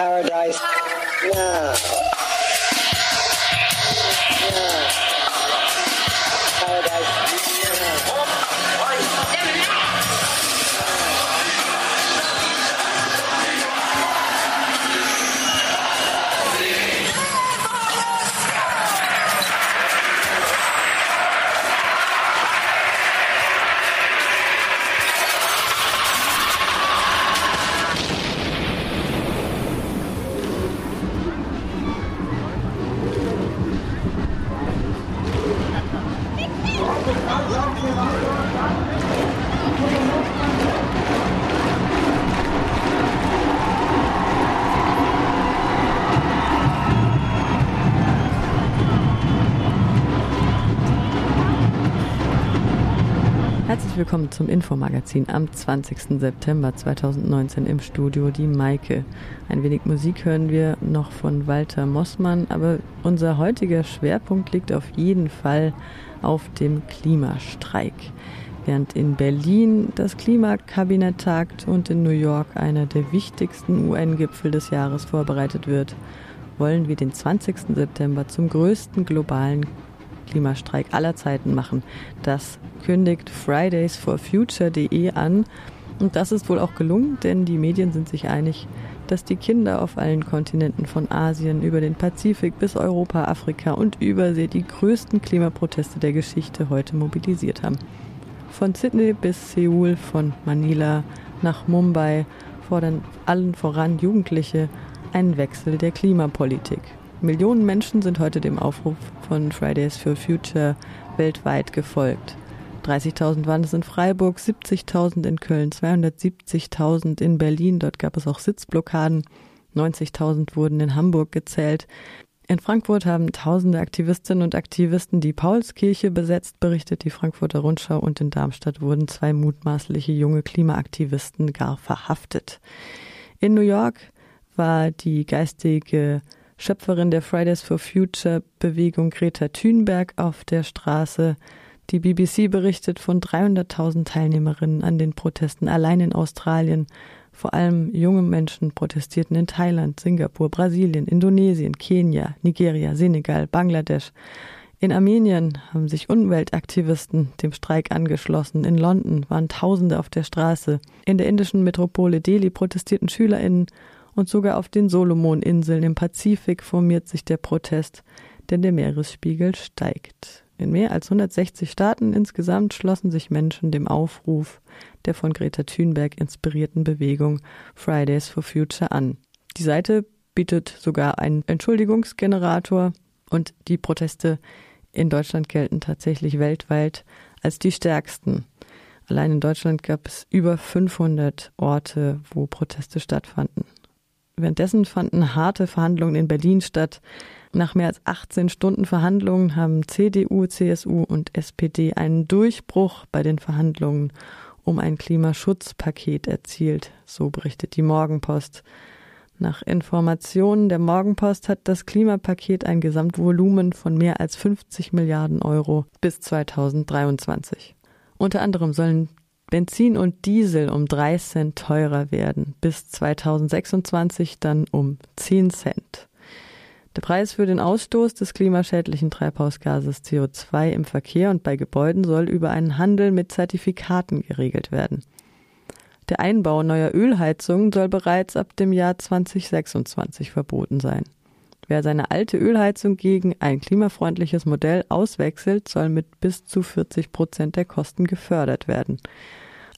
Howard Infomagazin am 20. September 2019 im Studio die Maike. Ein wenig Musik hören wir noch von Walter Mossmann, aber unser heutiger Schwerpunkt liegt auf jeden Fall auf dem Klimastreik. Während in Berlin das Klimakabinett tagt und in New York einer der wichtigsten UN-Gipfel des Jahres vorbereitet wird, wollen wir den 20. September zum größten globalen Klimastreik aller Zeiten machen. Das kündigt Fridays for Future.de an. Und das ist wohl auch gelungen, denn die Medien sind sich einig, dass die Kinder auf allen Kontinenten von Asien über den Pazifik bis Europa, Afrika und Übersee die größten Klimaproteste der Geschichte heute mobilisiert haben. Von Sydney bis Seoul, von Manila nach Mumbai fordern allen voran Jugendliche einen Wechsel der Klimapolitik. Millionen Menschen sind heute dem Aufruf von Fridays for Future weltweit gefolgt. 30.000 waren es in Freiburg, 70.000 in Köln, 270.000 in Berlin. Dort gab es auch Sitzblockaden. 90.000 wurden in Hamburg gezählt. In Frankfurt haben tausende Aktivistinnen und Aktivisten die Paulskirche besetzt, berichtet die Frankfurter Rundschau, und in Darmstadt wurden zwei mutmaßliche junge Klimaaktivisten gar verhaftet. In New York war die geistige Schöpferin der Fridays for Future Bewegung Greta Thunberg auf der Straße. Die BBC berichtet von 300.000 Teilnehmerinnen an den Protesten allein in Australien. Vor allem junge Menschen protestierten in Thailand, Singapur, Brasilien, Indonesien, Kenia, Nigeria, Senegal, Bangladesch. In Armenien haben sich Umweltaktivisten dem Streik angeschlossen. In London waren Tausende auf der Straße. In der indischen Metropole Delhi protestierten SchülerInnen und sogar auf den Solomoninseln im Pazifik formiert sich der Protest, denn der Meeresspiegel steigt. In mehr als 160 Staaten insgesamt schlossen sich Menschen dem Aufruf der von Greta Thunberg inspirierten Bewegung Fridays for Future an. Die Seite bietet sogar einen Entschuldigungsgenerator und die Proteste in Deutschland gelten tatsächlich weltweit als die stärksten. Allein in Deutschland gab es über 500 Orte, wo Proteste stattfanden. Währenddessen fanden harte Verhandlungen in Berlin statt. Nach mehr als 18 Stunden Verhandlungen haben CDU, CSU und SPD einen Durchbruch bei den Verhandlungen um ein Klimaschutzpaket erzielt, so berichtet die Morgenpost. Nach Informationen der Morgenpost hat das Klimapaket ein Gesamtvolumen von mehr als 50 Milliarden Euro bis 2023. Unter anderem sollen Benzin und Diesel um drei Cent teurer werden, bis 2026 dann um zehn Cent. Der Preis für den Ausstoß des klimaschädlichen Treibhausgases CO2 im Verkehr und bei Gebäuden soll über einen Handel mit Zertifikaten geregelt werden. Der Einbau neuer Ölheizungen soll bereits ab dem Jahr 2026 verboten sein. Wer seine alte Ölheizung gegen ein klimafreundliches Modell auswechselt, soll mit bis zu 40 Prozent der Kosten gefördert werden.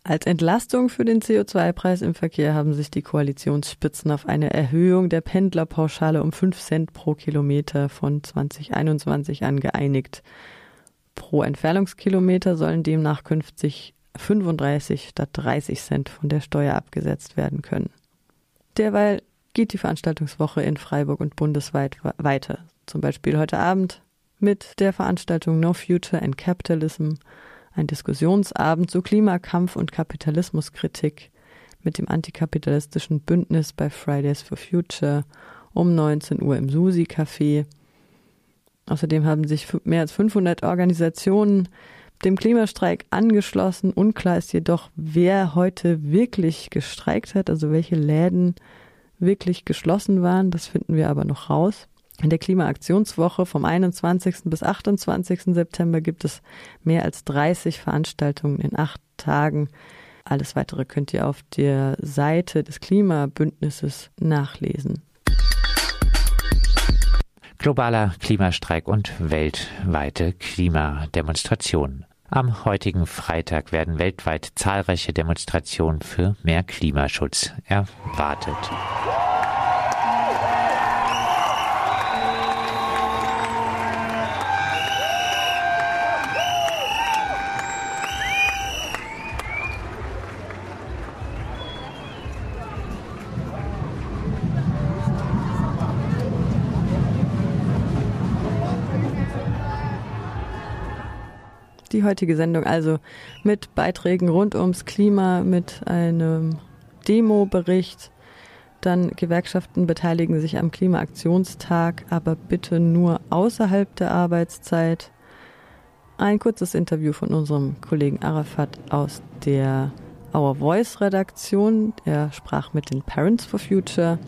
Als Entlastung für den CO2-Preis im Verkehr haben sich die Koalitionsspitzen auf eine Erhöhung der Pendlerpauschale um 5 Cent pro Kilometer von 2021 an geeinigt. Pro Entfernungskilometer sollen demnach künftig 35 statt 30 Cent von der Steuer abgesetzt werden können. Derweil geht die Veranstaltungswoche in Freiburg und bundesweit weiter. Zum Beispiel heute Abend mit der Veranstaltung No Future and Capitalism ein Diskussionsabend zu Klimakampf und Kapitalismuskritik mit dem antikapitalistischen Bündnis bei Fridays for Future um 19 Uhr im Susi Café. Außerdem haben sich mehr als 500 Organisationen dem Klimastreik angeschlossen. Unklar ist jedoch, wer heute wirklich gestreikt hat, also welche Läden wirklich geschlossen waren. Das finden wir aber noch raus. In der Klimaaktionswoche vom 21. bis 28. September gibt es mehr als 30 Veranstaltungen in acht Tagen. Alles weitere könnt ihr auf der Seite des Klimabündnisses nachlesen. Globaler Klimastreik und weltweite Klimademonstrationen. Am heutigen Freitag werden weltweit zahlreiche Demonstrationen für mehr Klimaschutz erwartet. Die heutige Sendung also mit Beiträgen rund ums Klima, mit einem Demo-Bericht. Dann Gewerkschaften beteiligen sich am Klimaaktionstag, aber bitte nur außerhalb der Arbeitszeit. Ein kurzes Interview von unserem Kollegen Arafat aus der Our Voice Redaktion. Er sprach mit den Parents for Future.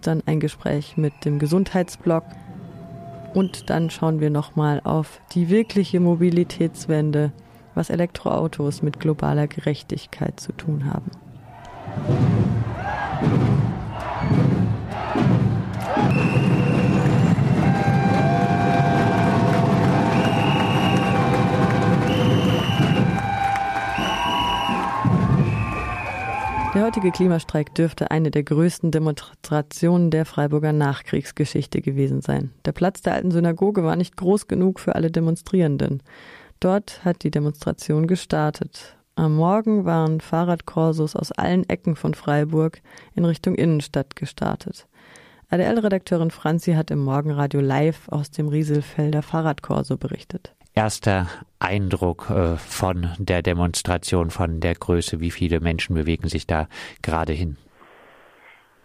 Dann ein Gespräch mit dem Gesundheitsblog und dann schauen wir nochmal auf die wirkliche Mobilitätswende, was Elektroautos mit globaler Gerechtigkeit zu tun haben. Heutige Klimastreik dürfte eine der größten Demonstrationen der Freiburger Nachkriegsgeschichte gewesen sein. Der Platz der alten Synagoge war nicht groß genug für alle Demonstrierenden. Dort hat die Demonstration gestartet. Am Morgen waren Fahrradkorsos aus allen Ecken von Freiburg in Richtung Innenstadt gestartet. ADL-Redakteurin Franzi hat im Morgenradio live aus dem Rieselfelder Fahrradkorso berichtet erster Eindruck äh, von der Demonstration, von der Größe? Wie viele Menschen bewegen sich da gerade hin?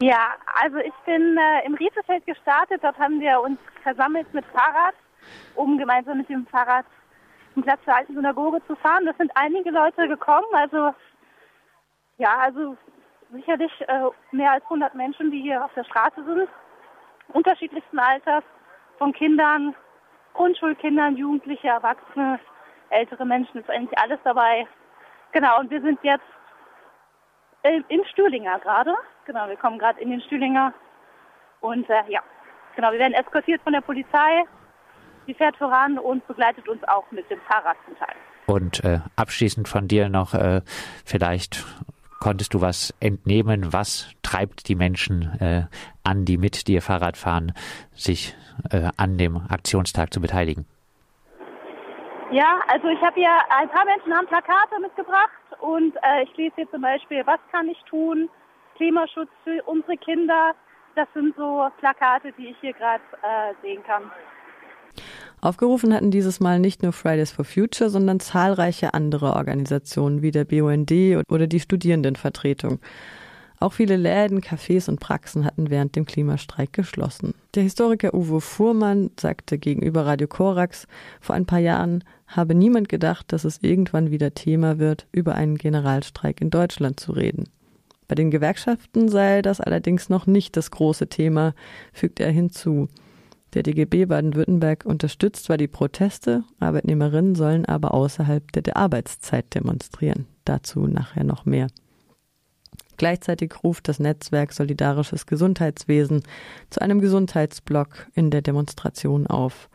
Ja, also ich bin äh, im Riesefeld gestartet. Dort haben wir uns versammelt mit Fahrrad, um gemeinsam mit dem Fahrrad zum Platz der alten Synagoge zu fahren. Das sind einige Leute gekommen. Also ja, also sicherlich äh, mehr als 100 Menschen, die hier auf der Straße sind, unterschiedlichsten Alters, von Kindern Grundschulkindern, Jugendliche, Erwachsene, ältere Menschen, ist eigentlich alles dabei. Genau, und wir sind jetzt im Stühlinger gerade. Genau, wir kommen gerade in den Stühlinger. Und äh, ja, genau, wir werden eskortiert von der Polizei. Die fährt voran und begleitet uns auch mit dem Fahrrad zum Teil. Und äh, abschließend von dir noch äh, vielleicht konntest du was entnehmen? Was treibt die Menschen äh, an, die mit dir Fahrrad fahren, sich äh, an dem Aktionstag zu beteiligen? Ja, also ich habe hier ein paar Menschen haben Plakate mitgebracht und äh, ich lese hier zum Beispiel, was kann ich tun? Klimaschutz für unsere Kinder. Das sind so Plakate, die ich hier gerade äh, sehen kann. Aufgerufen hatten dieses Mal nicht nur Fridays for Future, sondern zahlreiche andere Organisationen wie der BUND oder die Studierendenvertretung. Auch viele Läden, Cafés und Praxen hatten während dem Klimastreik geschlossen. Der Historiker Uwe Fuhrmann sagte gegenüber Radio Korax, vor ein paar Jahren habe niemand gedacht, dass es irgendwann wieder Thema wird, über einen Generalstreik in Deutschland zu reden. Bei den Gewerkschaften sei das allerdings noch nicht das große Thema, fügt er hinzu. Der DGB Baden-Württemberg unterstützt zwar die Proteste, Arbeitnehmerinnen sollen aber außerhalb der, der Arbeitszeit demonstrieren. Dazu nachher noch mehr. Gleichzeitig ruft das Netzwerk Solidarisches Gesundheitswesen zu einem Gesundheitsblock in der Demonstration auf.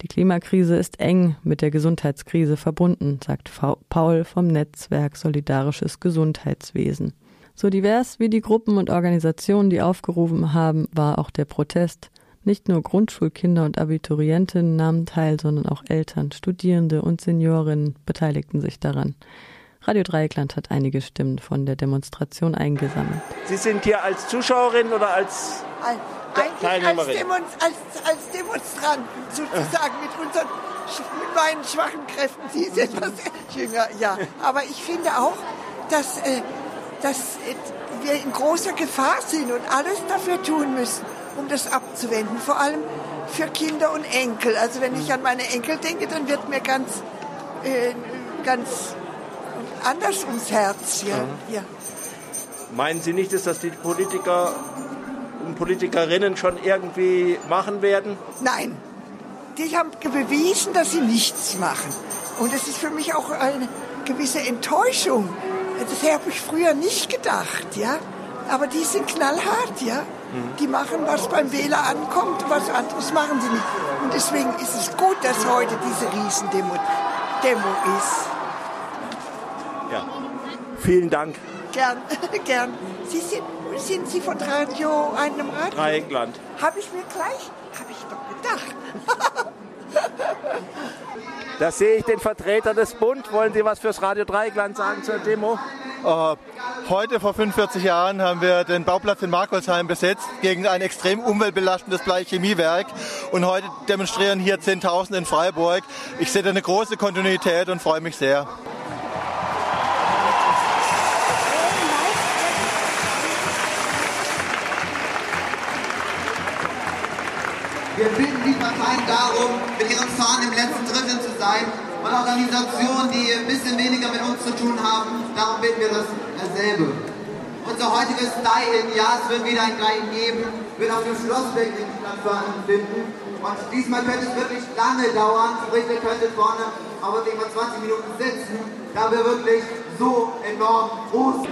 Die Klimakrise ist eng mit der Gesundheitskrise verbunden, sagt Paul vom Netzwerk Solidarisches Gesundheitswesen. So divers wie die Gruppen und Organisationen, die aufgerufen haben, war auch der Protest. Nicht nur Grundschulkinder und Abiturientinnen nahmen teil, sondern auch Eltern, Studierende und Seniorinnen beteiligten sich daran. Radio Dreieckland hat einige Stimmen von der Demonstration eingesammelt. Sie sind hier als Zuschauerin oder als Teilnehmerin? Als, Demonst als, als Demonstrant sozusagen mit unseren mit meinen schwachen Kräften. Sie ist etwas jünger, ja. Aber ich finde auch, dass, äh, dass äh, wir in großer Gefahr sind und alles dafür tun müssen, um das abzuwenden. Vor allem für Kinder und Enkel. Also wenn ich an meine Enkel denke, dann wird mir ganz, äh, ganz anders ums Herz. Ja. ja. Meinen Sie nicht, dass das die Politiker und Politikerinnen schon irgendwie machen werden? Nein. Die haben bewiesen, dass sie nichts machen. Und das ist für mich auch eine gewisse Enttäuschung. Das habe ich früher nicht gedacht, ja. Aber die sind knallhart, ja. Die machen, was beim Wähler ankommt, was anderes machen sie nicht. Und deswegen ist es gut, dass heute diese Riesendemo Demo ist. Ja. Vielen Dank. Gern, gern. Sie sind, sind Sie von Radio, einem Radio? Dreieckland. Habe ich mir gleich, habe ich doch gedacht. da sehe ich den Vertreter des Bund. Wollen Sie was fürs Radio Dreieckland sagen zur Demo? Uh, heute vor 45 Jahren haben wir den Bauplatz in Markolsheim besetzt gegen ein extrem umweltbelastendes Bleichemiewerk. Und heute demonstrieren hier Zehntausende in Freiburg. Ich sehe da eine große Kontinuität und freue mich sehr. Wir bitten Parteien darum, mit ihren Fahnen im letzten Drittel zu sein und Organisationen, die ein bisschen weniger mit uns zu tun haben, darum bitten wir dasselbe. Unser heutiges Die-In, ja, es wird wieder ein Die-In geben, wird auf dem Schlossweg in stattfinden. Und diesmal könnte es wirklich lange dauern, sprich, ihr könntet vorne aber wirklich mal 20 Minuten sitzen, da wir wirklich so enorm groß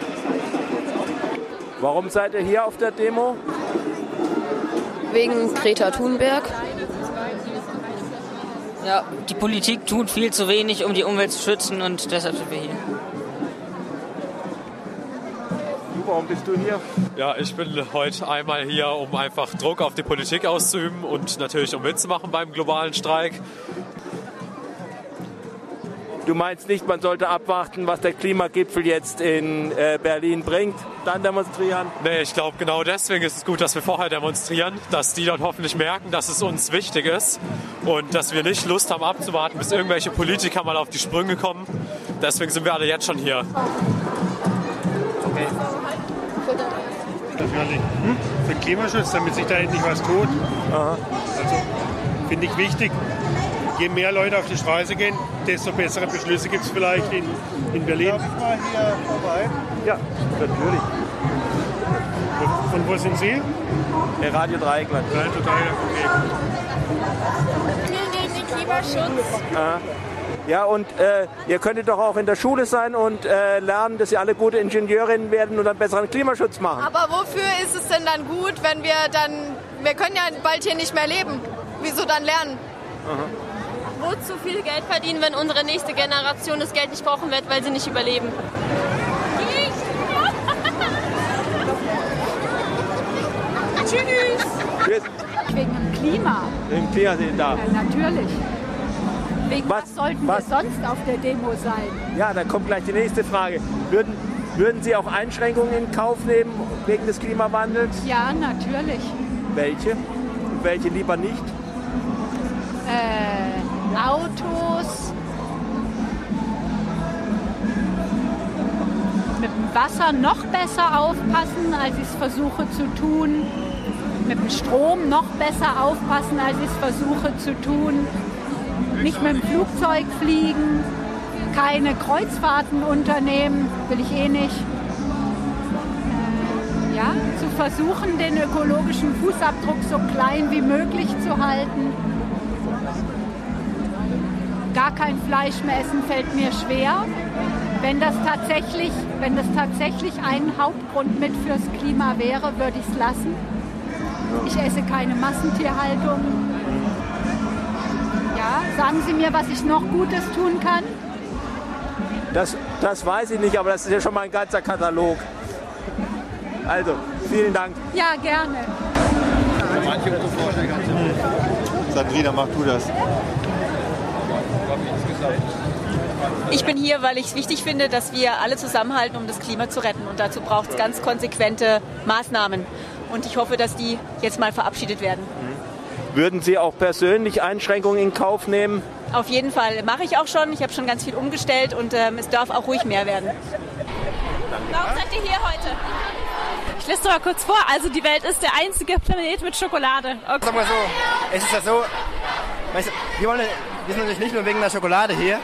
Warum seid ihr hier auf der Demo? Wegen Greta Thunberg. Ja, die Politik tut viel zu wenig, um die Umwelt zu schützen und deshalb sind wir hier. Warum bist du hier? Ja, ich bin heute einmal hier, um einfach Druck auf die Politik auszuüben und natürlich um mitzumachen beim globalen Streik. Du meinst nicht, man sollte abwarten, was der Klimagipfel jetzt in äh, Berlin bringt, dann demonstrieren? Nee, ich glaube, genau deswegen ist es gut, dass wir vorher demonstrieren, dass die dort hoffentlich merken, dass es uns wichtig ist und dass wir nicht Lust haben abzuwarten, bis irgendwelche Politiker mal auf die Sprünge kommen. Deswegen sind wir alle jetzt schon hier. Okay. Natürlich. Hm? Für den Klimaschutz, damit sich da endlich was tut. Aha. Also finde ich wichtig je mehr Leute auf die Straße gehen, desto bessere Beschlüsse gibt es vielleicht in, in Berlin. Darf ich mal hier vorbei? Ja, natürlich. Von wo sind Sie? Der Radio Dreieckland. Radio Dreieckland, okay. Wir gegen den Klimaschutz. Ah. Ja, und äh, ihr könntet doch auch in der Schule sein und äh, lernen, dass ihr alle gute Ingenieurinnen werden und einen besseren Klimaschutz machen. Aber wofür ist es denn dann gut, wenn wir dann, wir können ja bald hier nicht mehr leben. Wieso dann lernen? Aha wozu viel Geld verdienen, wenn unsere nächste Generation das Geld nicht brauchen wird, weil sie nicht überleben? Tschüss. Wegen dem Klima. Wegen dem Klima sind da. Ja, natürlich. Wegen was, was sollten was? wir sonst auf der Demo sein? Ja, dann kommt gleich die nächste Frage. Würden, würden Sie auch Einschränkungen in Kauf nehmen wegen des Klimawandels? Ja, natürlich. Welche? Und welche lieber nicht? Äh, Autos, mit dem Wasser noch besser aufpassen, als ich es versuche zu tun, mit dem Strom noch besser aufpassen, als ich es versuche zu tun, nicht mit dem Flugzeug fliegen, keine Kreuzfahrten unternehmen, will ich eh nicht. Äh, ja, zu versuchen, den ökologischen Fußabdruck so klein wie möglich zu halten gar kein Fleisch mehr essen fällt mir schwer. Wenn das tatsächlich, wenn das tatsächlich ein Hauptgrund mit fürs Klima wäre, würde ich es lassen. Ich esse keine Massentierhaltung. Ja, sagen Sie mir, was ich noch Gutes tun kann? Das, das weiß ich nicht, aber das ist ja schon mal ein ganzer Katalog. Also, vielen Dank. Ja, gerne. Sandrina, mach du das. Ich bin hier, weil ich es wichtig finde, dass wir alle zusammenhalten, um das Klima zu retten. Und dazu braucht es ganz konsequente Maßnahmen. Und ich hoffe, dass die jetzt mal verabschiedet werden. Würden Sie auch persönlich Einschränkungen in Kauf nehmen? Auf jeden Fall. Mache ich auch schon. Ich habe schon ganz viel umgestellt und ähm, es darf auch ruhig mehr werden. Warum seid ihr hier heute? Ich lese mal kurz vor. Also die Welt ist der einzige Planet mit Schokolade. Okay. Sag mal so, es ist ja so, weißt du, wir wollen wir sind natürlich nicht nur wegen der Schokolade hier,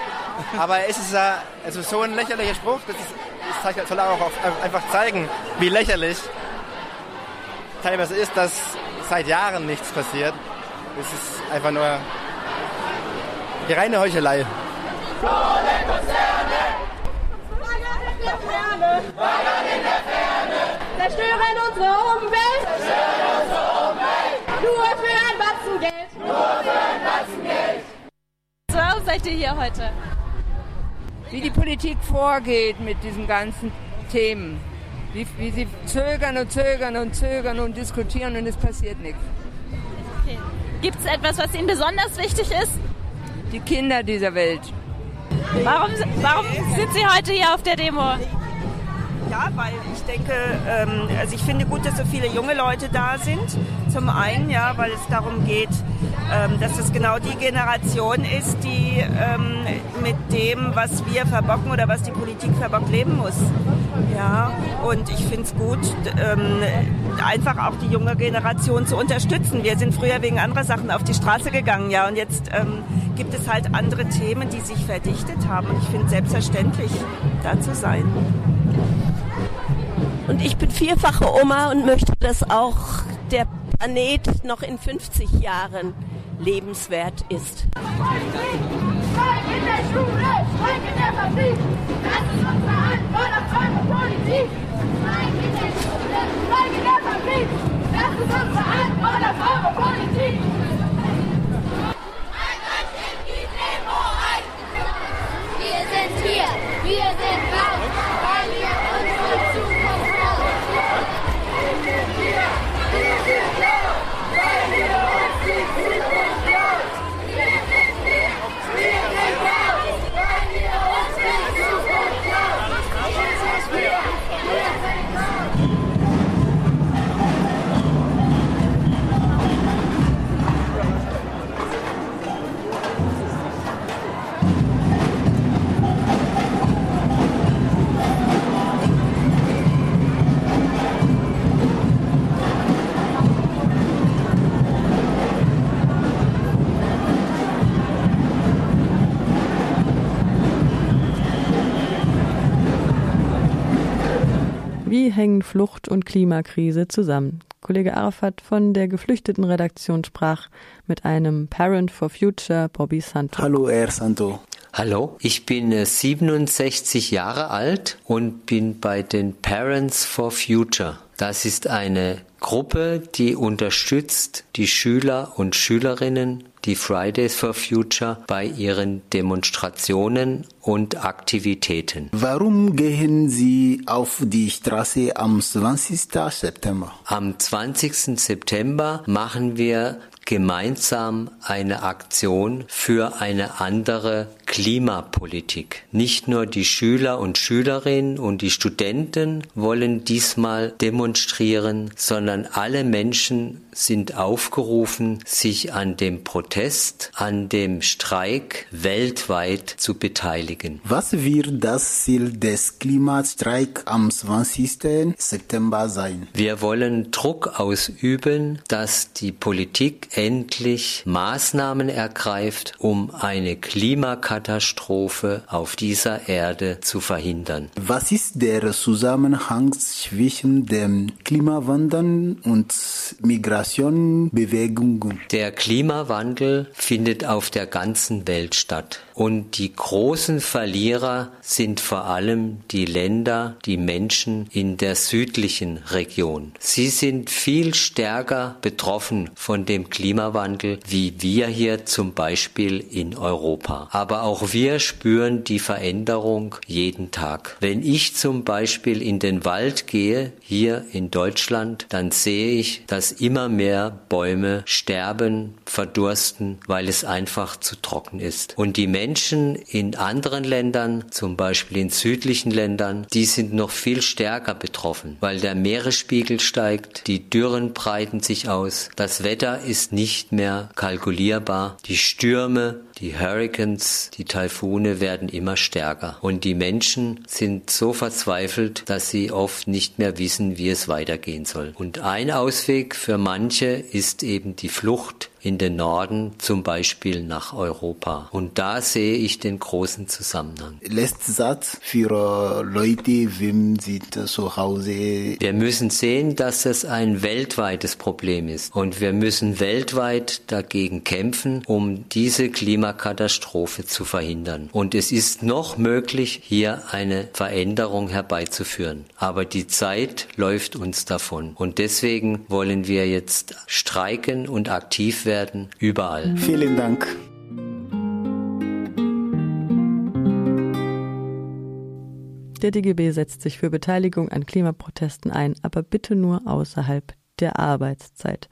aber es ist, es ist so ein lächerlicher Spruch, das, ist, das soll auch auf, einfach zeigen, wie lächerlich teilweise ist, dass seit Jahren nichts passiert. Es ist einfach nur die reine Heuchelei. Zerstören unsere Umwelt. Zerstören unsere Umwelt. Nur für ein Batzen Geld. Nur für ein Batzen Geld. Seid ihr hier heute? Wie die Politik vorgeht mit diesen ganzen Themen. Wie, wie sie zögern und zögern und zögern und diskutieren und es passiert nichts. Okay. Gibt es etwas, was Ihnen besonders wichtig ist? Die Kinder dieser Welt. Warum, warum sind Sie heute hier auf der Demo? Ja, weil ich denke, ähm, also ich finde gut, dass so viele junge Leute da sind. Zum einen, ja, weil es darum geht, dass es genau die Generation ist, die ähm, mit dem, was wir verbocken oder was die Politik verbockt, leben muss. Ja, und ich finde es gut, ähm, einfach auch die junge Generation zu unterstützen. Wir sind früher wegen anderer Sachen auf die Straße gegangen, ja, und jetzt ähm, gibt es halt andere Themen, die sich verdichtet haben. Und ich finde es selbstverständlich, da zu sein. Und ich bin vierfache Oma und möchte, dass auch der Planet noch in 50 Jahren lebenswert ist. Das ist unsere eure Politik. Eure Politik. Wie hängen Flucht und Klimakrise zusammen? Kollege Arafat von der Geflüchtetenredaktion sprach mit einem Parent for Future, Bobby Santo. Hallo, Herr Santo. Hallo, ich bin äh, 67 Jahre alt und bin bei den Parents for Future. Das ist eine Gruppe, die unterstützt die Schüler und Schülerinnen, die Fridays for Future bei ihren Demonstrationen und Aktivitäten. Warum gehen Sie auf die Straße am 20. September? Am 20. September machen wir gemeinsam eine Aktion für eine andere Klimapolitik. Nicht nur die Schüler und Schülerinnen und die Studenten wollen diesmal demonstrieren, sondern alle Menschen sind aufgerufen, sich an dem Protest, an dem Streik weltweit zu beteiligen. Was wird das Ziel des Klimastreiks am 20. September sein? Wir wollen Druck ausüben, dass die Politik endlich Maßnahmen ergreift, um eine Klimakatastrophe auf dieser Erde zu verhindern. Was ist der Zusammenhang zwischen dem Klimawandel und Migrationbewegungen? Der Klimawandel findet auf der ganzen Welt statt. Und die großen Verlierer sind vor allem die Länder, die Menschen in der südlichen Region. Sie sind viel stärker betroffen von dem Klimawandel wie wir hier zum Beispiel in Europa. Aber auch wir spüren die Veränderung jeden Tag. Wenn ich zum Beispiel in den Wald gehe, hier in Deutschland, dann sehe ich, dass immer mehr Bäume sterben, verdursten, weil es einfach zu trocken ist. Und die Menschen in anderen Ländern, zum Beispiel in südlichen Ländern, die sind noch viel stärker betroffen, weil der Meeresspiegel steigt, die Dürren breiten sich aus, das Wetter ist nicht mehr kalkulierbar, die Stürme, die Hurricanes, die Taifune werden immer stärker und die Menschen sind so verzweifelt, dass sie oft nicht mehr wissen, wie es weitergehen soll. Und ein Ausweg für manche ist eben die Flucht in den Norden, zum Beispiel nach Europa. Und da sehe ich den großen Zusammenhang. Letzter Satz für Leute, wem sie zu Hause. Wir müssen sehen, dass es ein weltweites Problem ist. Und wir müssen weltweit dagegen kämpfen, um diese Klimakatastrophe zu verhindern. Und es ist noch möglich, hier eine Veränderung herbeizuführen. Aber die Zeit läuft uns davon. Und deswegen wollen wir jetzt streiken und aktiv werden, überall. Vielen Dank. Der DGB setzt sich für Beteiligung an Klimaprotesten ein, aber bitte nur außerhalb der Arbeitszeit.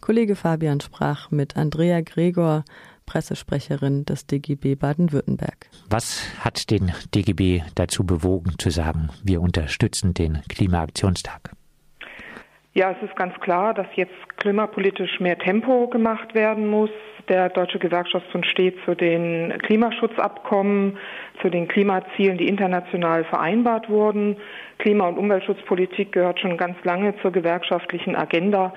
Kollege Fabian sprach mit Andrea Gregor, Pressesprecherin des DGB Baden-Württemberg. Was hat den DGB dazu bewogen zu sagen, wir unterstützen den Klimaaktionstag? Ja, es ist ganz klar, dass jetzt klimapolitisch mehr Tempo gemacht werden muss. Der Deutsche Gewerkschaftsbund steht zu den Klimaschutzabkommen, zu den Klimazielen, die international vereinbart wurden. Klima- und Umweltschutzpolitik gehört schon ganz lange zur gewerkschaftlichen Agenda.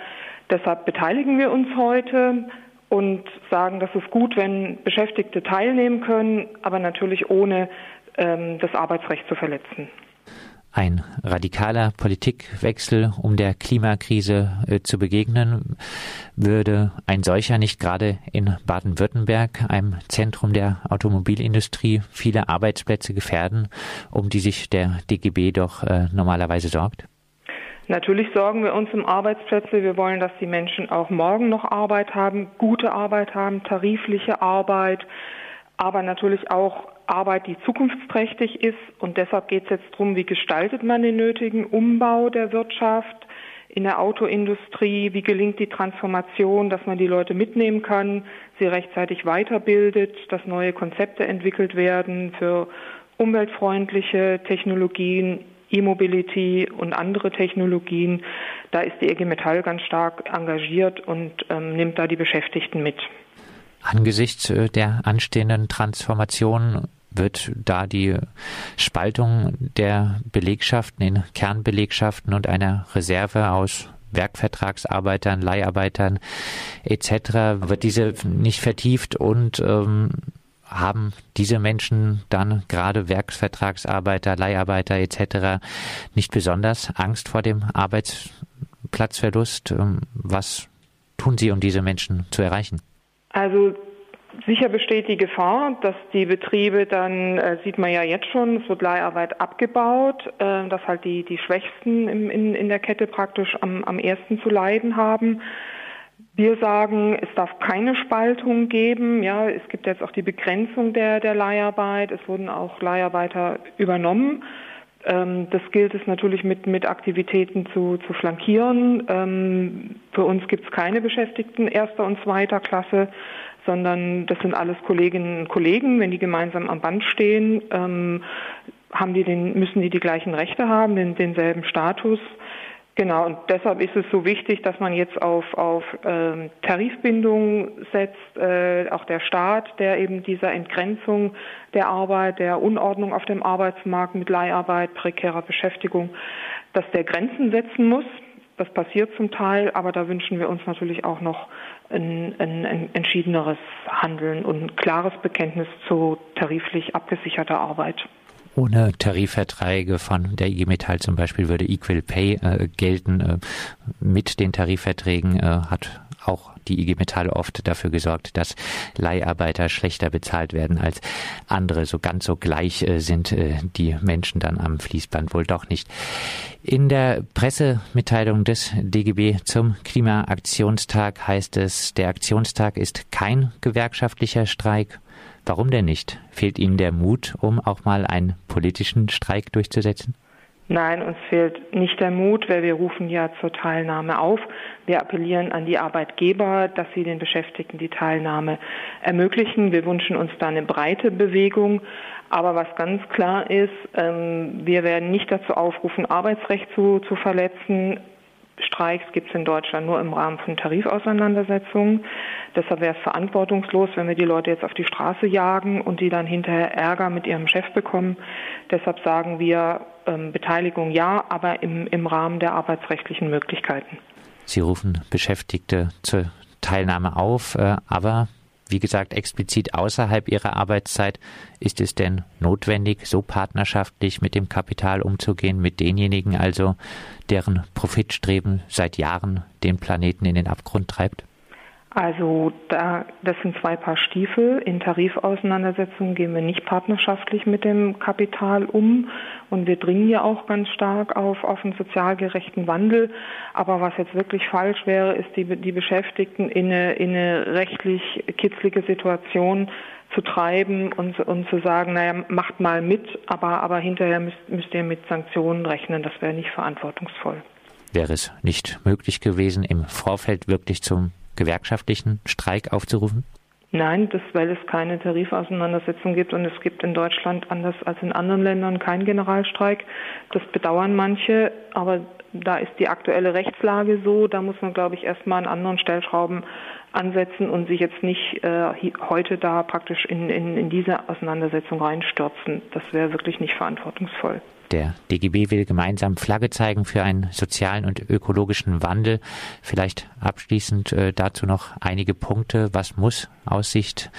Deshalb beteiligen wir uns heute und sagen, das ist gut, wenn Beschäftigte teilnehmen können, aber natürlich ohne ähm, das Arbeitsrecht zu verletzen. Ein radikaler Politikwechsel, um der Klimakrise äh, zu begegnen, würde ein solcher nicht gerade in Baden-Württemberg, einem Zentrum der Automobilindustrie, viele Arbeitsplätze gefährden, um die sich der DGB doch äh, normalerweise sorgt? Natürlich sorgen wir uns um Arbeitsplätze. Wir wollen, dass die Menschen auch morgen noch Arbeit haben, gute Arbeit haben, tarifliche Arbeit, aber natürlich auch Arbeit, die zukunftsträchtig ist. Und deshalb geht es jetzt darum, wie gestaltet man den nötigen Umbau der Wirtschaft in der Autoindustrie, wie gelingt die Transformation, dass man die Leute mitnehmen kann, sie rechtzeitig weiterbildet, dass neue Konzepte entwickelt werden für umweltfreundliche Technologien, E-Mobility und andere Technologien. Da ist die EG Metall ganz stark engagiert und ähm, nimmt da die Beschäftigten mit. Angesichts äh, der anstehenden Transformation wird da die Spaltung der Belegschaften in Kernbelegschaften und einer Reserve aus Werkvertragsarbeitern, Leiharbeitern etc. wird diese nicht vertieft und ähm, haben diese Menschen dann gerade Werksvertragsarbeiter, Leiharbeiter etc. nicht besonders Angst vor dem Arbeitsplatzverlust? Ähm, was tun Sie, um diese Menschen zu erreichen? Also sicher besteht die Gefahr, dass die Betriebe dann, äh, sieht man ja jetzt schon, es wird Leiharbeit abgebaut, äh, dass halt die, die Schwächsten im, in, in der Kette praktisch am, am ersten zu leiden haben. Wir sagen, es darf keine Spaltung geben. Ja, es gibt jetzt auch die Begrenzung der, der Leiharbeit. Es wurden auch Leiharbeiter übernommen. Ähm, das gilt es natürlich mit, mit Aktivitäten zu, zu flankieren. Ähm, für uns gibt es keine Beschäftigten erster und zweiter Klasse, sondern das sind alles Kolleginnen und Kollegen. Wenn die gemeinsam am Band stehen, ähm, haben die den, müssen die die gleichen Rechte haben, den, denselben Status. Genau, und deshalb ist es so wichtig, dass man jetzt auf, auf ähm, Tarifbindung setzt, äh, auch der Staat, der eben dieser Entgrenzung der Arbeit, der Unordnung auf dem Arbeitsmarkt mit Leiharbeit, prekärer Beschäftigung, dass der Grenzen setzen muss. Das passiert zum Teil, aber da wünschen wir uns natürlich auch noch ein, ein, ein entschiedeneres Handeln und ein klares Bekenntnis zu tariflich abgesicherter Arbeit. Ohne Tarifverträge von der IG Metall zum Beispiel würde Equal Pay äh, gelten. Äh, mit den Tarifverträgen äh, hat auch die IG Metall oft dafür gesorgt, dass Leiharbeiter schlechter bezahlt werden als andere. So ganz so gleich äh, sind äh, die Menschen dann am Fließband wohl doch nicht. In der Pressemitteilung des DGB zum Klimaaktionstag heißt es, der Aktionstag ist kein gewerkschaftlicher Streik. Warum denn nicht? Fehlt Ihnen der Mut, um auch mal einen politischen Streik durchzusetzen? Nein, uns fehlt nicht der Mut, weil wir rufen ja zur Teilnahme auf. Wir appellieren an die Arbeitgeber, dass sie den Beschäftigten die Teilnahme ermöglichen. Wir wünschen uns da eine breite Bewegung. Aber was ganz klar ist, ähm, wir werden nicht dazu aufrufen, Arbeitsrecht zu, zu verletzen. Streiks gibt es in Deutschland nur im Rahmen von Tarifauseinandersetzungen. Deshalb wäre es verantwortungslos, wenn wir die Leute jetzt auf die Straße jagen und die dann hinterher Ärger mit ihrem Chef bekommen. Deshalb sagen wir ähm, Beteiligung ja, aber im, im Rahmen der arbeitsrechtlichen Möglichkeiten. Sie rufen Beschäftigte zur Teilnahme auf, äh, aber wie gesagt, explizit außerhalb ihrer Arbeitszeit, ist es denn notwendig, so partnerschaftlich mit dem Kapital umzugehen, mit denjenigen also, deren Profitstreben seit Jahren den Planeten in den Abgrund treibt? Also da, das sind zwei Paar Stiefel. In Tarifauseinandersetzungen gehen wir nicht partnerschaftlich mit dem Kapital um und wir dringen ja auch ganz stark auf, auf einen sozial gerechten Wandel. Aber was jetzt wirklich falsch wäre, ist die, die Beschäftigten in eine, in eine rechtlich kitzlige Situation zu treiben und, und zu sagen, naja, macht mal mit, aber, aber hinterher müsst, müsst ihr mit Sanktionen rechnen. Das wäre nicht verantwortungsvoll. Wäre es nicht möglich gewesen, im Vorfeld wirklich zum gewerkschaftlichen Streik aufzurufen? Nein, das, weil es keine Tarifauseinandersetzung gibt und es gibt in Deutschland anders als in anderen Ländern keinen Generalstreik. Das bedauern manche, aber da ist die aktuelle Rechtslage so, da muss man, glaube ich, erstmal an anderen Stellschrauben ansetzen und sich jetzt nicht äh, heute da praktisch in, in, in diese Auseinandersetzung reinstürzen. Das wäre wirklich nicht verantwortungsvoll. Der DGB will gemeinsam Flagge zeigen für einen sozialen und ökologischen Wandel. Vielleicht abschließend äh, dazu noch einige Punkte. Was muss aus Sicht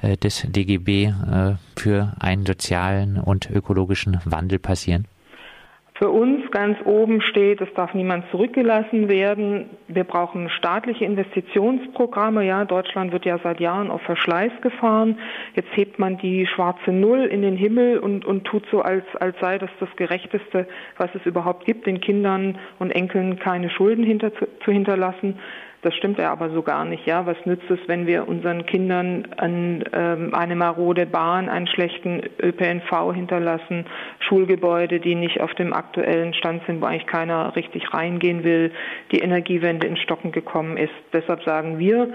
äh, des DGB äh, für einen sozialen und ökologischen Wandel passieren? Für uns ganz oben steht, es darf niemand zurückgelassen werden. Wir brauchen staatliche Investitionsprogramme. Ja, Deutschland wird ja seit Jahren auf Verschleiß gefahren. Jetzt hebt man die schwarze Null in den Himmel und, und tut so, als, als sei das das Gerechteste, was es überhaupt gibt, den Kindern und Enkeln keine Schulden hinter, zu, zu hinterlassen. Das stimmt ja aber so gar nicht. Ja, was nützt es, wenn wir unseren Kindern an, ähm, eine marode Bahn, einen schlechten ÖPNV hinterlassen, Schulgebäude, die nicht auf dem aktuellen Stand sind, wo eigentlich keiner richtig reingehen will, die Energiewende ins Stocken gekommen ist. Deshalb sagen wir,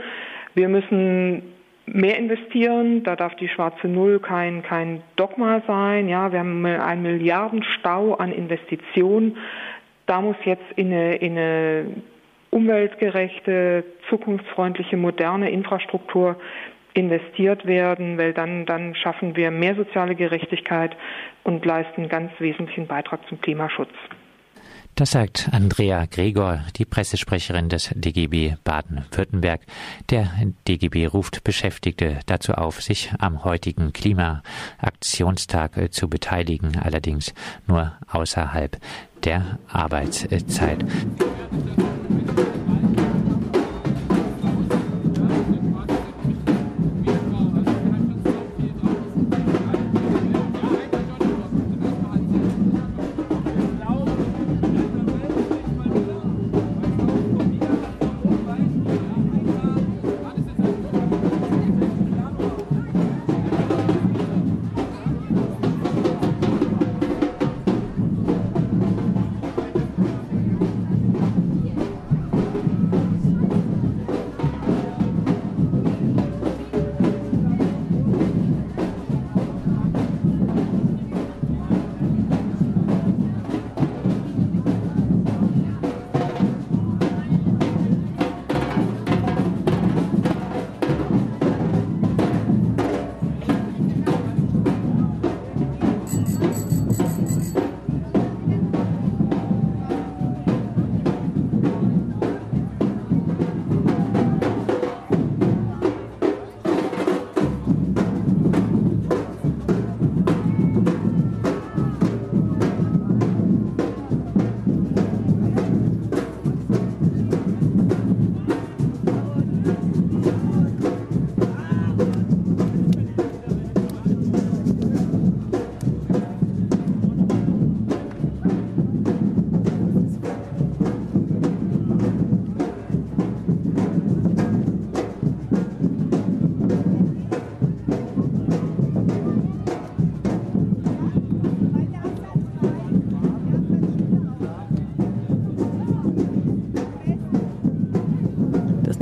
wir müssen mehr investieren. Da darf die schwarze Null kein, kein Dogma sein. Ja, wir haben einen Milliardenstau an Investitionen. Da muss jetzt in eine, in eine umweltgerechte, zukunftsfreundliche, moderne Infrastruktur investiert werden, weil dann, dann schaffen wir mehr soziale Gerechtigkeit und leisten einen ganz wesentlichen Beitrag zum Klimaschutz. Das sagt Andrea Gregor, die Pressesprecherin des DGB Baden-Württemberg. Der DGB ruft Beschäftigte dazu auf, sich am heutigen Klimaaktionstag zu beteiligen, allerdings nur außerhalb der Arbeitszeit. Thank you.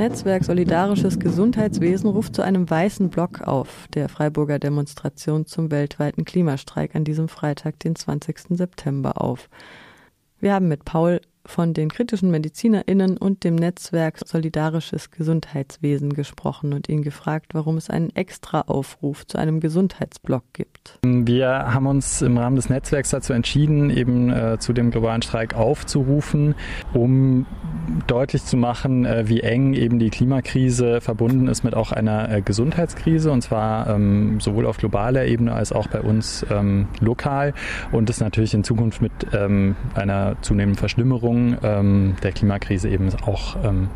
Netzwerk Solidarisches Gesundheitswesen ruft zu einem weißen Block auf der Freiburger Demonstration zum weltweiten Klimastreik an diesem Freitag, den 20. September auf. Wir haben mit Paul von den kritischen MedizinerInnen und dem Netzwerk Solidarisches Gesundheitswesen gesprochen und ihn gefragt, warum es einen extra Aufruf zu einem Gesundheitsblock gibt. Wir haben uns im Rahmen des Netzwerks dazu entschieden, eben äh, zu dem globalen Streik aufzurufen, um deutlich zu machen, äh, wie eng eben die Klimakrise verbunden ist mit auch einer äh, Gesundheitskrise und zwar ähm, sowohl auf globaler Ebene als auch bei uns ähm, lokal und es natürlich in Zukunft mit ähm, einer zunehmenden Verschlimmerung ähm, der Klimakrise eben auch ähm,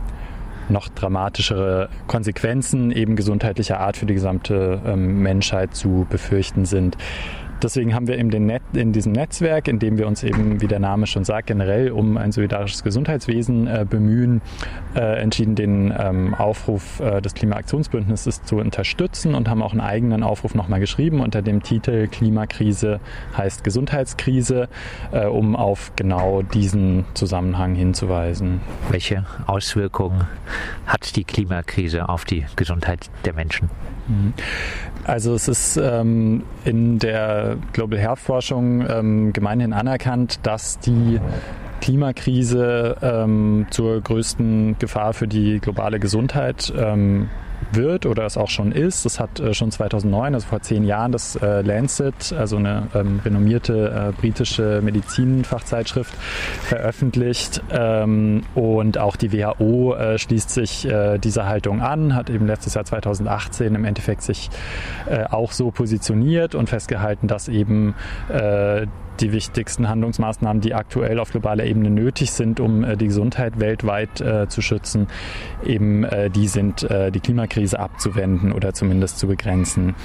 noch dramatischere Konsequenzen eben gesundheitlicher Art für die gesamte ähm, Menschheit zu befürchten sind. Deswegen haben wir eben den Net, in diesem Netzwerk, in dem wir uns eben, wie der Name schon sagt, generell um ein solidarisches Gesundheitswesen äh, bemühen, äh, entschieden, den ähm, Aufruf äh, des Klimaaktionsbündnisses zu unterstützen und haben auch einen eigenen Aufruf nochmal geschrieben unter dem Titel Klimakrise heißt Gesundheitskrise, äh, um auf genau diesen Zusammenhang hinzuweisen. Welche Auswirkungen hat die Klimakrise auf die Gesundheit der Menschen? Mhm. Also es ist ähm, in der Global Health Forschung ähm, gemeinhin anerkannt, dass die Klimakrise ähm, zur größten Gefahr für die globale Gesundheit ähm, wird oder es auch schon ist. Das hat äh, schon 2009, also vor zehn Jahren, das äh, Lancet, also eine ähm, renommierte äh, britische Medizinfachzeitschrift, veröffentlicht. Ähm, und auch die WHO äh, schließt sich äh, dieser Haltung an, hat eben letztes Jahr 2018 im Endeffekt sich äh, auch so positioniert und festgehalten, dass eben die wichtigsten Handlungsmaßnahmen, die aktuell auf globaler Ebene nötig sind, um äh, die Gesundheit weltweit äh, zu schützen, eben äh, die sind, äh, die Klimakrise abzuwenden oder zumindest zu begrenzen.